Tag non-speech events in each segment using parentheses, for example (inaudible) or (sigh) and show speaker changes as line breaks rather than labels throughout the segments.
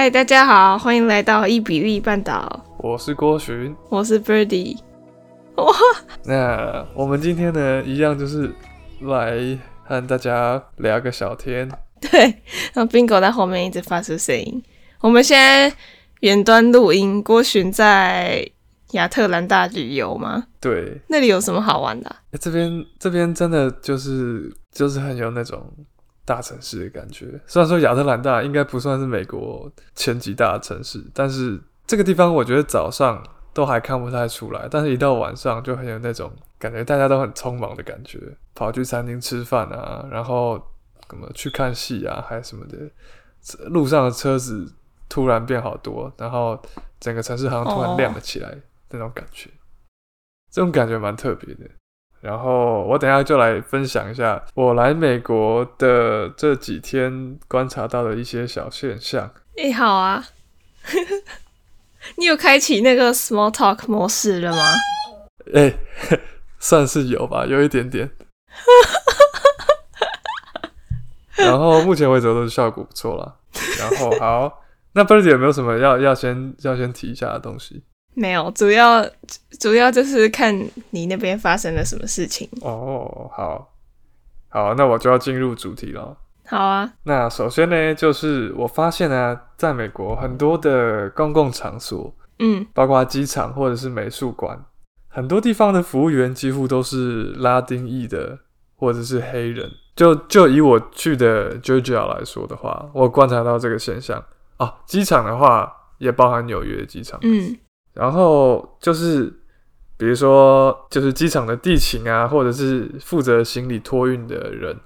嗨，大家好，欢迎来到伊比利半岛。
我是郭寻，
我是 Birdy。哇，
那我们今天呢，一样就是来和大家聊个小天。
对，然后 Bingo 在后面一直发出声音。我们现在远端录音，郭寻在亚特兰大旅游吗？
对，
那里有什么好玩的啊？
欸，这边这边真的就是就是很有那种大城市的感觉。虽然说亚特兰大应该不算是美国前几大的城市，但是这个地方我觉得早上都还看不太出来，但是一到晚上就很有那种感觉，大家都很匆忙的感觉，跑去餐厅吃饭啊，然后什么去看戏啊，还什么的，路上的车子突然变好多，然后整个城市好像突然亮了起来。Oh. 那种感觉，这种感觉蛮特别的。然后我等一下就来分享一下我来美国的这几天观察到的一些小现象。
哎、欸，好啊，(laughs) 你有开启那个 small talk 模式了吗？
哎、欸，(laughs) 算是有吧，有一点点。(laughs) 然后目前为止都是效果不错啦。然后好，那 Birdy 有没有什么要要先要先提一下的东西？
没有，主要主要就是看你那边发生了什么事情。
哦，好，好，那我就要进入主题了。
好啊，
那首先呢，就是我发现呢，在美国很多的公共场所，
嗯，
包括机场或者是美术馆，很多地方的服务员几乎都是拉丁裔的，或者是黑人。就就以我去的 Georgia 来说的话，我观察到这个现象啊。机场的话，也包含纽约的机场，
嗯。
然后就是，比如说，就是机场的地勤啊，或者是负责行李托运的人、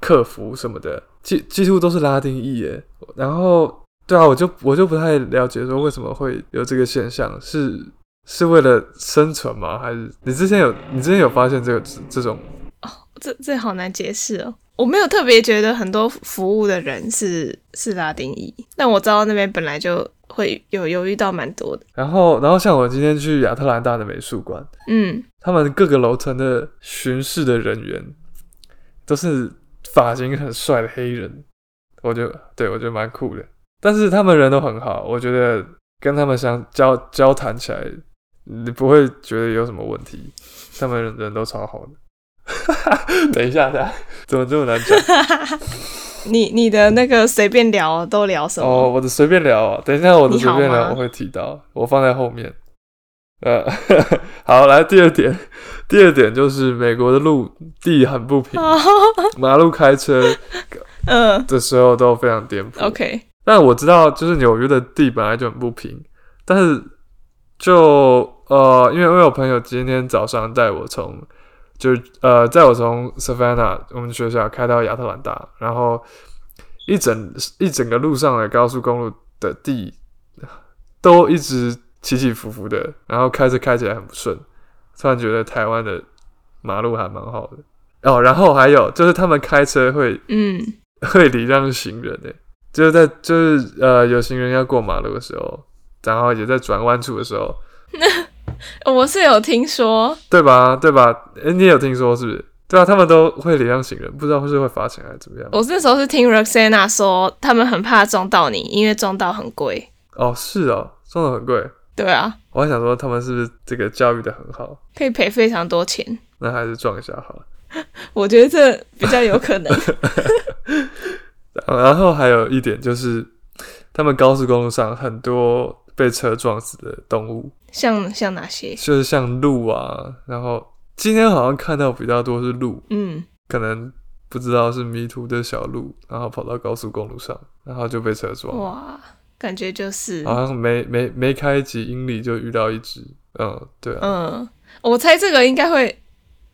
客服什么的，几几乎都是拉丁裔耶。然后，对啊，我就我就不太了解说为什么会有这个现象，是是为了生存吗？还是你之前有你之前有发现这个这种？
哦，这这好难解释哦。我没有特别觉得很多服务的人是是拉丁裔，但我知道那边本来就。会有有遇到蛮多的，
然后，然后像我今天去亚特兰大的美术馆，
嗯，
他们各个楼层的巡视的人员都是发型很帅的黑人，我就对我觉得蛮酷的。但是他们人都很好，我觉得跟他们相交交谈起来，你不会觉得有什么问题，他们人，人都超好的。(laughs) 等一下，等一下，怎么这么难讲？(laughs)
你你的那个随便聊都聊什么？
哦，我的随便聊，等一下我的随便聊我会提到，我放在后面。呃，(laughs) 好，来第二点，第二点就是美国的路地很不平，马路开车嗯的时候都非常颠簸。
OK，
但我知道就是纽约的地本来就很不平，但是就呃，因为我有朋友今天早上带我从。就呃，在我从 Savannah 我们学校开到亚特兰大，然后一整一整个路上的高速公路的地都一直起起伏伏的，然后开车开起来很不顺。突然觉得台湾的马路还蛮好的哦。然后还有就是他们开车会
嗯 (laughs)
会礼让行人诶，就是在就是呃有行人要过马路的时候，然后也在转弯处的时候。(laughs) (laughs)
我是有听说，
对吧？对吧？哎、欸，你也有听说是不是？对啊，他们都会礼让行人，不知道是会罚钱还是怎么样。
我那时候是听 Roxana 说，他们很怕撞到你，因为撞到很贵。
哦，是哦，撞到很贵。
对啊，
我还想说他们是不是这个教育的很好，
可以赔非常多钱。
那还是撞一下好了。(laughs)
我觉得这比较有可能。(laughs)
然后还有一点就是，他们高速公路上很多。被车撞死的动物，
像像哪些？
就是像鹿啊，然后今天好像看到比较多是鹿，
嗯，
可能不知道是迷途的小鹿，然后跑到高速公路上，然后就被车撞。
哇，感觉就是
好像没没没开几英里就遇到一只，嗯，对啊，
嗯，我猜这个应该会。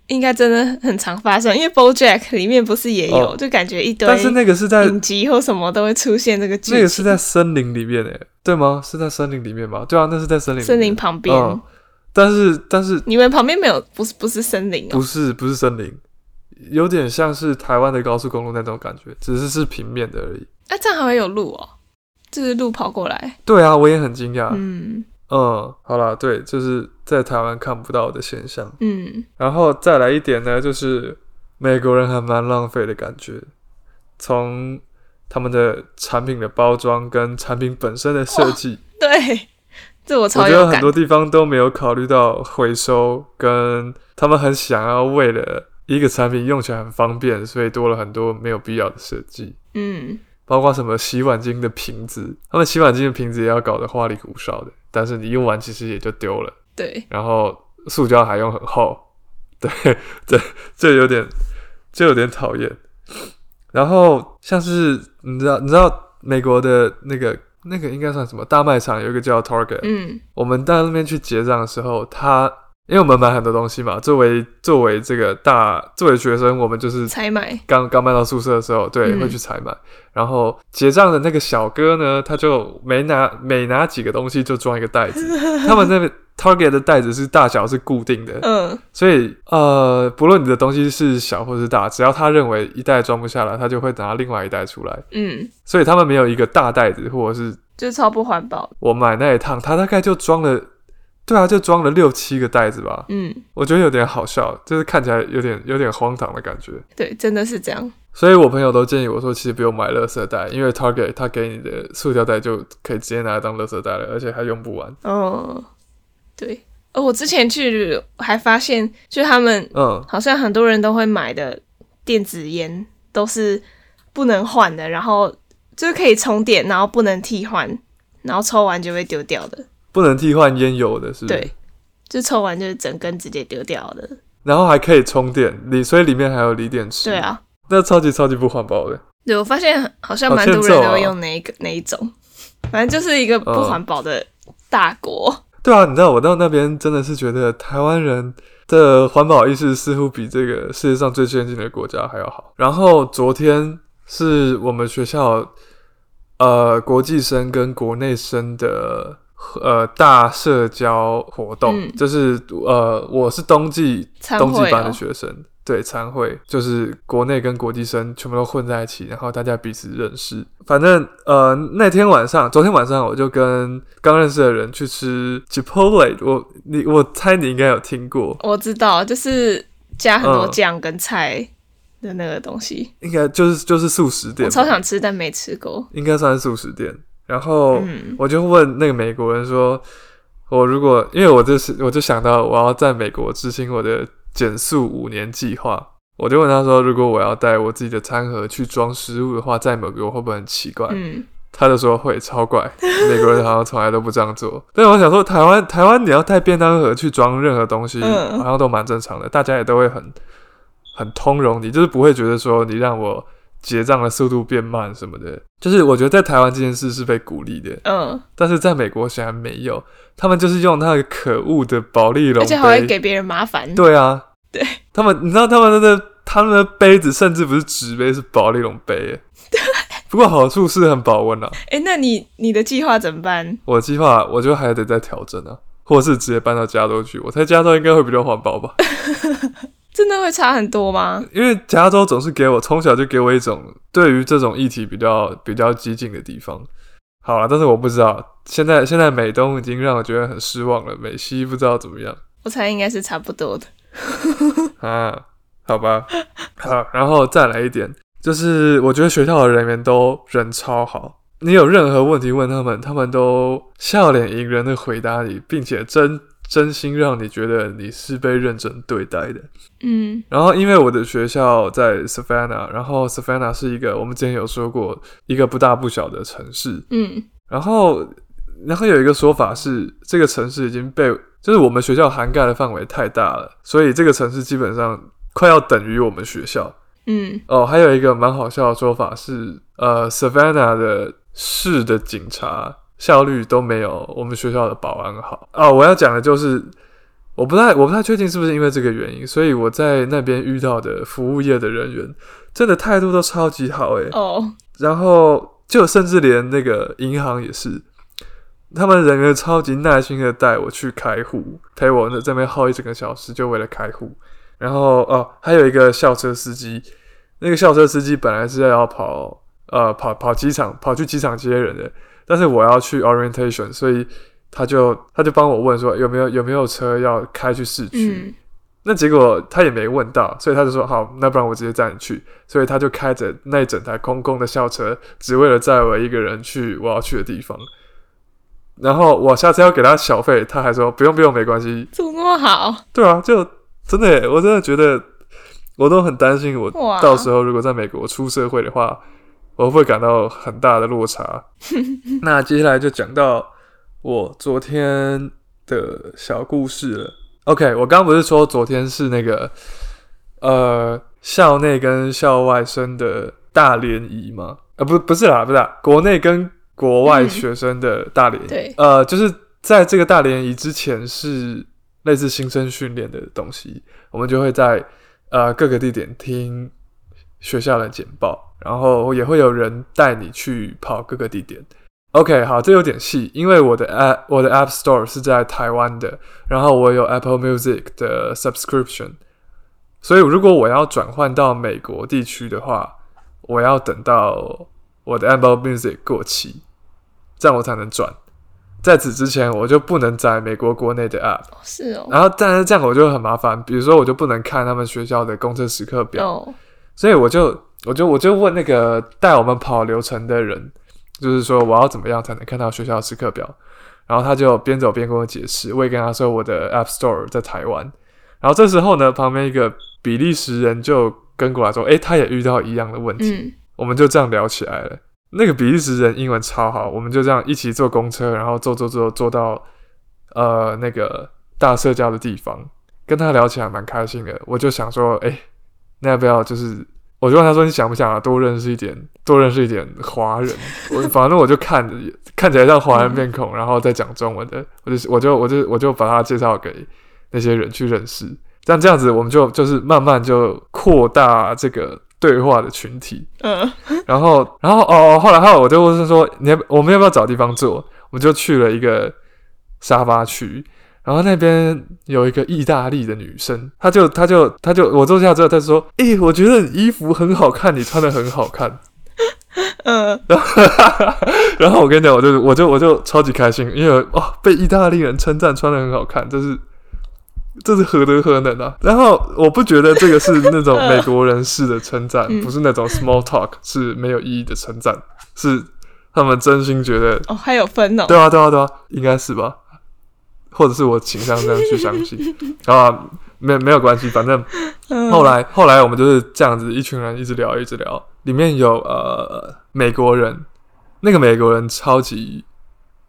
应该真的很常发生，因为 BoJack 里面不是也有，哦、就感觉一堆，
但是那个是在
影集或什么都会出现这个剧。
那个是在森林里面诶，对吗？是在森林里面吗？对啊，那是在森林
森林旁边、
嗯。但是但是
你们旁边没有，不是不是森林、喔，
不是不是森林，有点像是台湾的高速公路那种感觉，只是是平面的而已。
哎、啊，这样还会有路哦、喔，就是路跑过来。
对啊，我也很惊讶。
嗯。
嗯，好啦，对，就是在台湾看不到的现象。
嗯，
然后再来一点呢，就是美国人还蛮浪费的感觉。从他们的产品的包装跟产品本身的设计。
对，这我超有感。
我觉得很多地方都没有考虑到回收，跟他们很想要为了一个产品用起来很方便，所以多了很多没有必要的设计。
嗯，
包括什么洗碗巾的瓶子，他们洗碗巾的瓶子也要搞得花里胡哨的，但是你用完其实也就丢了。
对，
然后塑胶还用很厚，(laughs) 对对，这有点，这有点讨厌。然后像是你知道，你知道美国的那个那个应该算什么大卖场，有一个叫 Target。
嗯，
我们到那边去结账的时候，他因为我们买很多东西嘛，作为作为这个大作为学生，我们就是
采买。
刚刚搬到宿舍的时候，对，
嗯、
会去采买。然后结账的那个小哥呢，他就每拿每拿几个东西就装一个袋子。(laughs) 他们那边。Target 的袋子是大小是固定的，
嗯，
所以呃，不论你的东西是小或是大，只要他认为一袋装不下来，他就会拿另外一袋出来，
嗯，
所以他们没有一个大袋子，或者是
就超不环保。
我买那一趟，他大概就装了，对啊，就装了六七个袋子吧，
嗯，
我觉得有点好笑，就是看起来有点有点荒唐的感觉，
对，真的是这样。
所以我朋友都建议我说，其实不用买垃圾袋，因为 Target 他给你的塑胶袋就可以直接拿来当垃圾袋了，而且还用不完。
哦，对。哦，我之前去还发现，就他们，嗯，好像很多人都会买的电子烟都是不能换的，然后就是可以充电，然后不能替换，然后抽完就会丢掉的。
不能替换烟油的是不是？
对，就抽完就是整根直接丢掉的。
然后还可以充电，里所以里面还有锂电池。
对啊，
那超级超级不环保的。
对，我发现好像蛮多人都会用那一个、啊、那一种，反正就是一个不环保的大国。嗯
对啊，你知道我到那边真的是觉得台湾人的环保意识似乎比这个世界上最先进的国家还要好。然后昨天是我们学校呃国际生跟国内生的呃大社交活动，嗯、就是呃我是冬季冬季班的学生。对，参会就是国内跟国际生全部都混在一起，然后大家彼此认识。反正呃，那天晚上，昨天晚上我就跟刚认识的人去吃 Chipotle。我你我猜你应该有听过，
我知道，就是加很多酱跟菜的那个东西，
嗯、应该就是就是素食店。
我超想吃，但没吃过。
应该算是素食店。然后我就问那个美国人说：“我如果因为我就是我就想到我要在美国执行我的。”减速五年计划，我就问他说：“如果我要带我自己的餐盒去装食物的话，在美国会不会很奇怪？”嗯，他就说会超怪，美国人好像从来都不这样做。(laughs) 但我想说，台湾台湾你要带便当盒去装任何东西，好像都蛮正常的，大家也都会很很通融你，就是不会觉得说你让我结账的速度变慢什么的。就是我觉得在台湾这件事是被鼓励的，嗯，但是在美国显然没有，他们就是用那个可恶的保丽龙，而且
还会给别人麻烦。
对啊。
对
他们，你知道他们的他们的杯子甚至不是纸杯，是保丽龙杯。
对，
不过好处是很保温啊。
哎，那你你的计划怎么办？
我的计划，我觉得还得再调整啊，或者是直接搬到加州去。我猜加州应该会比较环保吧？(laughs)
真的会差很多吗？
因为加州总是给我从小就给我一种对于这种议题比较比较激进的地方。好了，但是我不知道现在现在美东已经让我觉得很失望了，美西不知道怎么样。
我猜应该是差不多的。(laughs)
啊，好吧，好，然后再来一点，就是我觉得学校的人员都人超好，你有任何问题问他们，他们都笑脸迎人的回答你，并且真真心让你觉得你是被认真对待的。嗯，然后因为我的学校在 Savannah，然后 Savannah 是一个我们之前有说过一个不大不小的城市。嗯，然后然后有一个说法是，这个城市已经被就是我们学校涵盖的范围太大了，所以这个城市基本上快要等于我们学校。嗯，哦，还有一个蛮好笑的说法是，呃，Savannah 的市的警察效率都没有我们学校的保安好。哦，我要讲的就是，我不太我不太确定是不是因为这个原因，所以我在那边遇到的服务业的人员真的态度都超级好诶。哦，然后就甚至连那个银行也是。他们人员超级耐心的带我去开户，陪我在这边耗一整个小时，就为了开户。然后哦，还有一个校车司机，那个校车司机本来是要跑呃跑跑机场，跑去机场接人的，但是我要去 orientation，所以他就他就帮我问说有没有有没有车要开去市区。嗯那结果他也没问到，所以他就说好，那不然我直接载你去。所以他就开着那一整台空空的校车，只为了载我一个人去我要去的地方。然后我下次要给他小费，他还说不用不用，没关系。
怎么那么好？
对啊，就真的，我真的觉得我都很担心，我到时候如果在美国出社会的话，我会感到很大的落差。(laughs) 那接下来就讲到我昨天的小故事了。OK，我刚刚不是说昨天是那个呃校内跟校外生的大联谊吗？啊、呃，不，不是啦，不是啦，国内跟国外学生的大联谊。对，呃，就是在这个大联谊之前是类似新生训练的东西，我们就会在呃各个地点听学校的简报。然后也会有人带你去跑各个地点。OK，好，这有点细，因为我的 App 我的 App Store 是在台湾的，然后我有 Apple Music 的 Subscription，所以如果我要转换到美国地区的话，我要等到我的 Apple Music 过期，这样我才能转。在此之前，我就不能载美国国内的 App。
是哦。
然后，但是这样我就很麻烦，比如说我就不能看他们学校的公车时刻表，哦、所以我就。我就我就问那个带我们跑流程的人，就是说我要怎么样才能看到学校的时刻表？然后他就边走边跟我解释。我也跟他说我的 App Store 在台湾。然后这时候呢，旁边一个比利时人就跟过来说：“诶，他也遇到一样的问题。嗯”我们就这样聊起来了。那个比利时人英文超好，我们就这样一起坐公车，然后坐坐坐坐到呃那个大社交的地方，跟他聊起来蛮开心的。我就想说：“诶，那要不要就是？”我就问他说：“你想不想啊，多认识一点，多认识一点华人？” (laughs) 我反正我就看着看起来像华人面孔，然后再讲中文的，我就我就我就我就把他介绍给那些人去认识。但这样子，我们就就是慢慢就扩大这个对话的群体。嗯，然后然后哦，后来后来我就问说：“你要我们要不要找地方坐？”我们就去了一个沙发区。然后那边有一个意大利的女生，她就她就她就我坐下之后，她说：“诶、欸，我觉得你衣服很好看，你穿的很好看。(laughs) ”嗯，然 (laughs) 后然后我跟你讲，我就我就我就超级开心，因为哇，被意大利人称赞穿的很好看，这是这是何德何能啊！然后我不觉得这个是那种 (laughs) 美国人士的称赞，嗯、不是那种 small talk，是没有意义的称赞，是他们真心觉得
哦，还有分哦，
对啊对啊对啊，应该是吧。或者是我情商这样去相信。(laughs) 啊，没没有关系，反正后来后来我们就是这样子，一群人一直聊一直聊，里面有呃美国人，那个美国人超级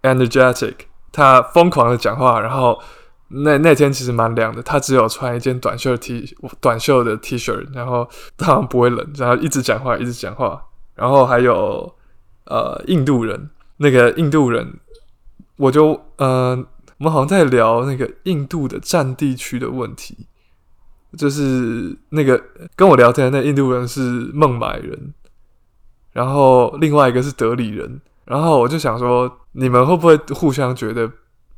energetic，他疯狂的讲话，然后那那天其实蛮凉的，他只有穿一件短袖 T 短袖的 T 恤，然后当然不会冷，然后一直讲话一直讲话，然后还有呃印度人，那个印度人我就嗯。呃我们好像在聊那个印度的占地区的问题，就是那个跟我聊天的那印度人是孟买人，然后另外一个是德里人，然后我就想说，你们会不会互相觉得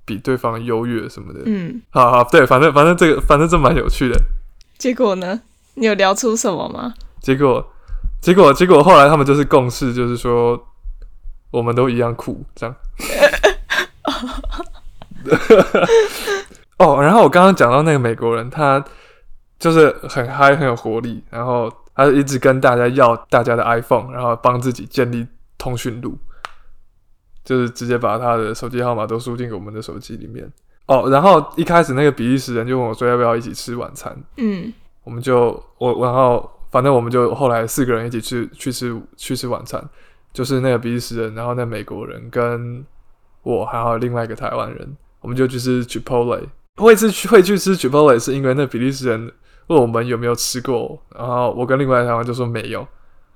比对方优越什么的？嗯，好好，对，反正反正这个反正这蛮有趣的。
结果呢？你有聊出什么吗？
结果结果结果后来他们就是共识，就是说我们都一样苦，这样。(laughs) (laughs) 哦，然后我刚刚讲到那个美国人，他就是很嗨，很有活力，然后他一直跟大家要大家的 iPhone，然后帮自己建立通讯录，就是直接把他的手机号码都输进我们的手机里面。哦，然后一开始那个比利时人就问我说要不要一起吃晚餐，嗯，我们就我然后反正我们就后来四个人一起去去吃去吃晚餐，就是那个比利时人，然后那美国人跟我还有另外一个台湾人。我们就去吃 Chipotle，会吃会去吃 Chipotle 是因为那比利时人问我们有没有吃过，然后我跟另外一台湾就说没有，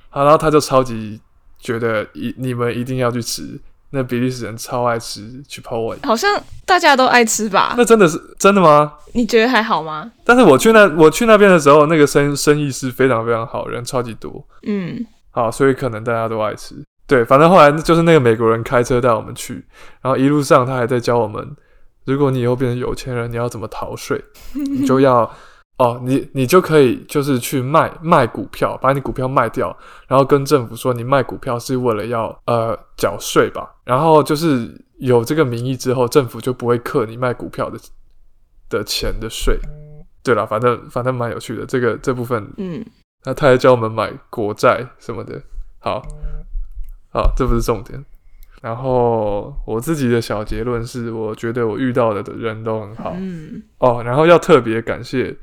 好，然后他就超级觉得一你们一定要去吃，那比利时人超爱吃 Chipotle，
好像大家都爱吃吧？
那真的是真的吗？
你觉得还好吗？
但是我去那我去那边的时候，那个生生意是非常非常好，人超级多，嗯，好，所以可能大家都爱吃，对，反正后来就是那个美国人开车带我们去，然后一路上他还在教我们。如果你以后变成有钱人，你要怎么逃税？(laughs) 你就要哦，你你就可以就是去卖卖股票，把你股票卖掉，然后跟政府说你卖股票是为了要呃缴税吧。然后就是有这个名义之后，政府就不会克你卖股票的的钱的税。对了，反正反正蛮有趣的，这个这部分，
嗯，
那他还教我们买国债什么的，好，好，这不是重点。然后我自己的小结论是，我觉得我遇到的人都很好，
嗯，
哦，然后要特别感谢，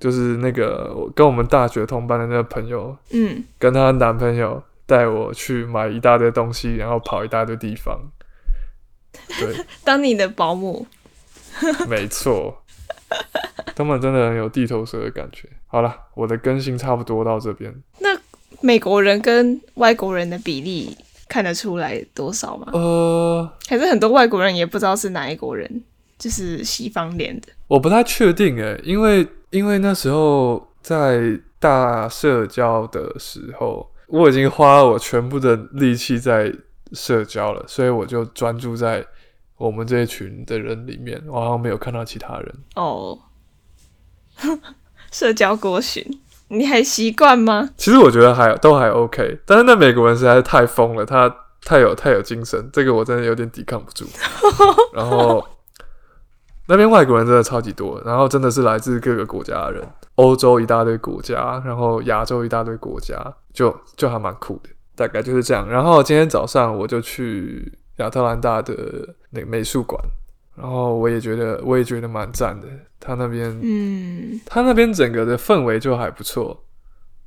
就是那个跟我们大学同班的那个朋友，
嗯，
跟她男朋友带我去买一大堆东西，然后跑一大堆地方，(laughs) 对，
当你的保姆，(laughs)
没错。他们真的很有地头蛇的感觉。好了，我的更新差不多到这边。
那美国人跟外国人的比例看得出来多少吗？
呃，
还是很多外国人也不知道是哪一国人，就是西方脸的。
我不太确定诶，因为因为那时候在大社交的时候，我已经花了我全部的力气在社交了，所以我就专注在。我们这一群的人里面，我好像没有看到其他人
哦。Oh. (laughs) 社交过巡，你还习惯吗？
其实我觉得还都还 OK，但是那美国人实在是太疯了，他太有太有精神，这个我真的有点抵抗不住。(laughs) 然后那边外国人真的超级多，然后真的是来自各个国家的人，欧洲一大堆国家，然后亚洲一大堆国家，就就还蛮酷的，大概就是这样。然后今天早上我就去。亚特兰大的那个美术馆，然后我也觉得，我也觉得蛮赞的。他那边，
嗯，他
那边整个的氛围就还不错。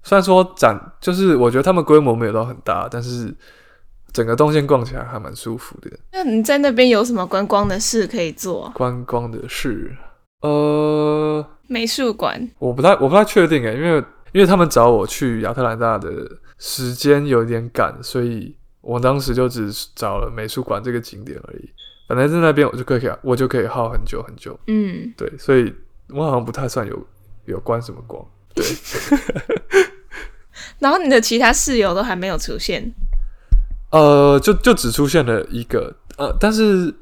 虽然说展，就是我觉得他们规模没有到很大，但是整个动线逛起来还蛮舒服的。
那你在那边有什么观光的事可以做？
观光的事，呃，
美术馆，
我不太，我不太确定诶，因为因为他们找我去亚特兰大的时间有点赶，所以。我当时就只找了美术馆这个景点而已，本来在那边我就可以，我就可以耗很久很久。
嗯，
对，所以我好像不太算有有关什么光。对。(laughs)
然后你的其他室友都还没有出现？
呃，就就只出现了一个，呃，但是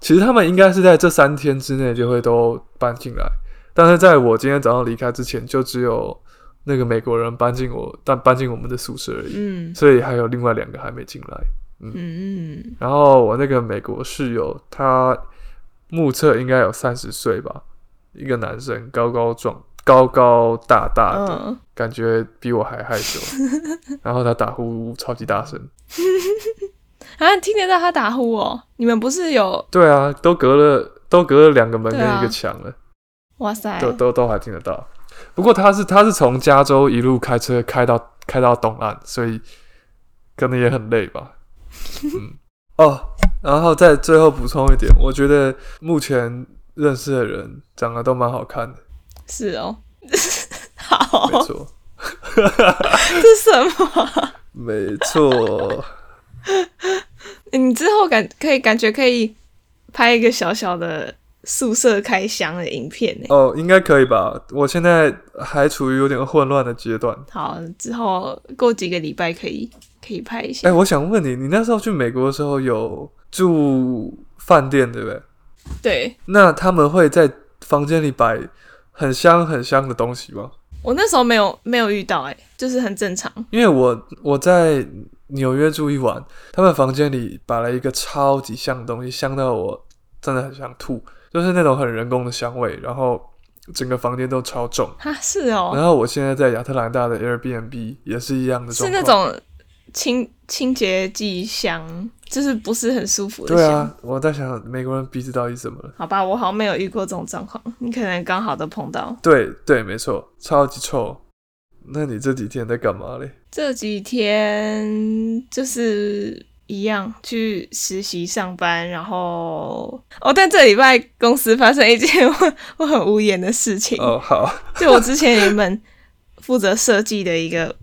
其实他们应该是在这三天之内就会都搬进来，但是在我今天早上离开之前，就只有。那个美国人搬进我，但搬进我们的宿舍而已，嗯，所以还有另外两个还没进来，嗯，
嗯，
然后我那个美国室友，他目测应该有三十岁吧，一个男生，高高壮，高高大大的，哦、感觉比我还害羞，(laughs) 然后他打呼超级大声，(laughs)
啊，听得到他打呼哦？你们不是有？
对啊，都隔了，都隔了两个门跟一个墙了，
哇塞，
都都都还听得到。不过他是他是从加州一路开车开到开到东岸，所以可能也很累吧。嗯 (laughs) 哦，然后再最后补充一点，我觉得目前认识的人长得都蛮好看的。
是哦，(laughs) 好，
没错。(laughs)
这是什么？
没错。
你之后感可以感觉可以拍一个小小的。宿舍开箱的影片呢？
哦，应该可以吧。我现在还处于有点混乱的阶段。
好，之后过几个礼拜可以可以拍一下。
哎、欸，我想问你，你那时候去美国的时候有住饭店对不对？
对。那
他们会在房间里摆很香很香的东西吗？
我那时候没有没有遇到、欸，哎，就是很正常。
因为我我在纽约住一晚，他们房间里摆了一个超级香的东西，香到我真的很想吐。就是那种很人工的香味，然后整个房间都超重
啊，是哦。
然后我现在在亚特兰大的 Airbnb 也是一样的
是那种清清洁剂香，就是不是很舒服的香。
对啊，我在想美国人鼻子到底怎么了？
好吧，我好像没有遇过这种状况，你可能刚好都碰到。
对对，没错，超级臭。那你这几天在干嘛嘞？
这几天就是。一样去实习上班，然后哦，但这礼拜公司发生一件我 (laughs) 我很无言的事情
哦。好，
就我之前原本负责设计的一个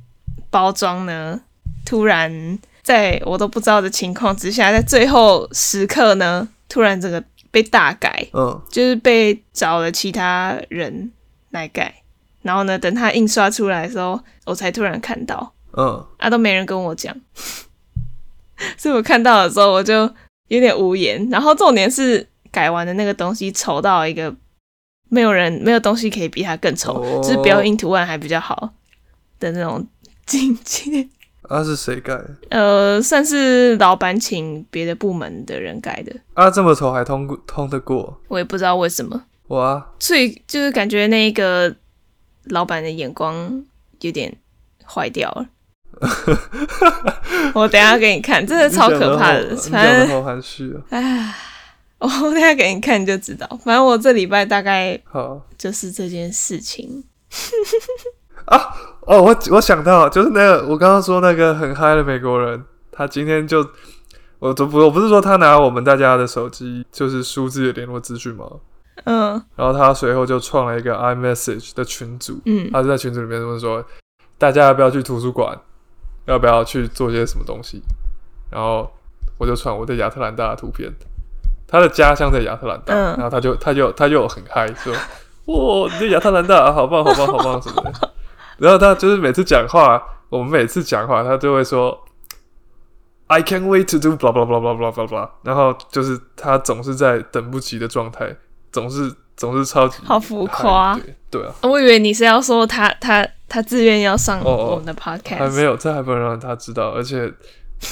包装呢，突然在我都不知道的情况之下，在最后时刻呢，突然这个被大改，
嗯，
就是被找了其他人来改，然后呢，等他印刷出来的时候，我才突然看到，
嗯，
啊，都没人跟我讲。(laughs) 所以我看到的时候，我就有点无言。然后重点是改完的那个东西丑到一个没有人没有东西可以比它更丑，哦、就是标印图案还比较好的那种境界。
啊，是谁改？
呃，算是老板请别的部门的人改的。
啊，这么丑还通过通得过？
我也不知道为什么。
我啊，
所以就是感觉那个老板的眼光有点坏掉了。(laughs) 我等下给你看，真的超可怕的。反正
好含蓄啊！
哎，我等下给你看你就知道。反正我这礼拜大概
好
就是这件事情。
啊哦，我我想到就是那个我刚刚说那个很嗨的美国人，他今天就我都不我不是说他拿我们大家的手机就是输自己的联络资讯吗？
嗯，
然后他随后就创了一个 iMessage 的群组，
嗯，
他就在群组里面问说，大家要不要去图书馆？要不要去做些什么东西？然后我就传我在亚特兰大的图片，他的家乡在亚特兰大，嗯、然后他就他就他就很嗨说：“ (laughs) 哇，你在亚特兰大，好棒好棒好棒什么的。”然后他就是每次讲话，我们每次讲话，他就会说：“I can't wait to do blah blah blah blah blah blah blah。”然后就是他总是在等不及的状态，总是总是超级
好浮夸，
对对啊！
我以为你是要说他他。他自愿要上我们的 podcast，、
还没有，这还不能让他知道，而且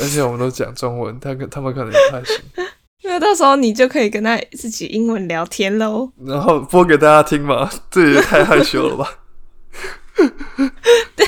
而且我们都讲中文，他跟他们可能太行。(laughs)
那到时候你就可以跟他自己英文聊天喽，
然后播给大家听嘛，这也太害羞了吧？(laughs)
对，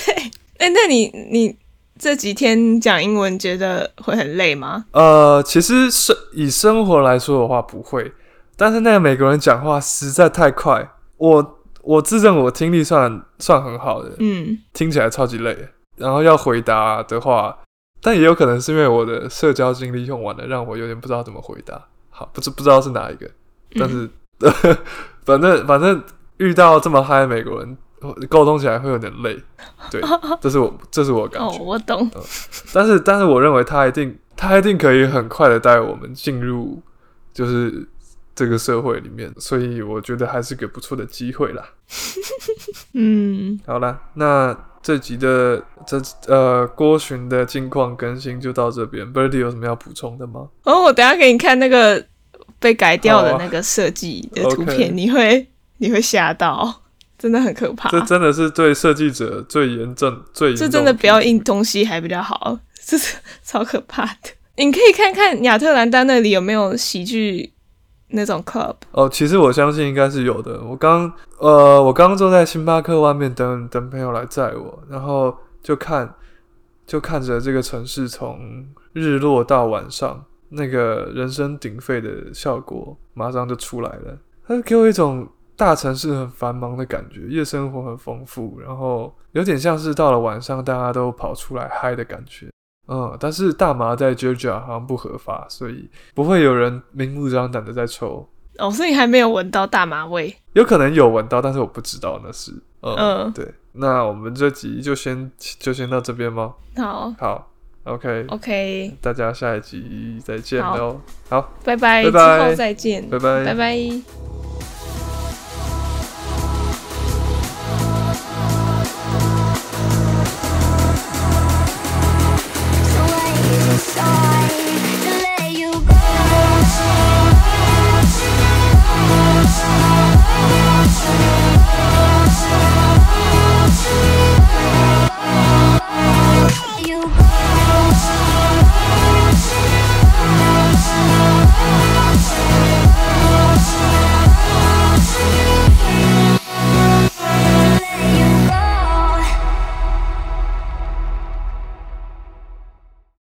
哎、欸，那你你这几天讲英文觉得会很累吗？
呃，其实生以生活来说的话不会，但是那个美国人讲话实在太快，我。我自认我听力算算很好的，
嗯，
听起来超级累。然后要回答的话，但也有可能是因为我的社交精力用完了，让我有点不知道怎么回答。好，不知不知道是哪一个，但是、嗯、(laughs) 反正反正遇到这么嗨的美国人，沟通起来会有点累。对，(laughs) 这是我这是我感觉。
哦，我懂。
嗯、但是但是我认为他一定他一定可以很快的带我们进入，就是。这个社会里面，所以我觉得还是个不错的机会啦。(laughs)
嗯，
好了，那这集的这呃郭巡的近况更新就到这边。Birdy 有什么要补充的吗？
哦，我等下给你看那个被改掉的那个设计的图片，啊 okay、你会你会吓到，真的很可怕。
这真的是对设计者最严重、最严重。这
真的不要印东西还比较好，(laughs) 这是超可怕的。你可以看看亚特兰大那里有没有喜剧。那种 club
哦，其实我相信应该是有的。我刚呃，我刚刚坐在星巴克外面等等朋友来载我，然后就看就看着这个城市从日落到晚上，那个人声鼎沸的效果马上就出来了。它给我一种大城市很繁忙的感觉，夜生活很丰富，然后有点像是到了晚上大家都跑出来嗨的感觉。嗯，但是大麻在 Georgia 好像不合法，所以不会有人明目张胆的在抽。
哦，所以还没有闻到大麻味？
有可能有闻到，但是我不知道那是。嗯，
嗯
对。那我们这集就先就先到这边吗？
好，
好，OK，OK，、大家下一集再见喽。好，
拜拜，
拜拜，
之后再见，
拜拜，
拜拜。Thank you.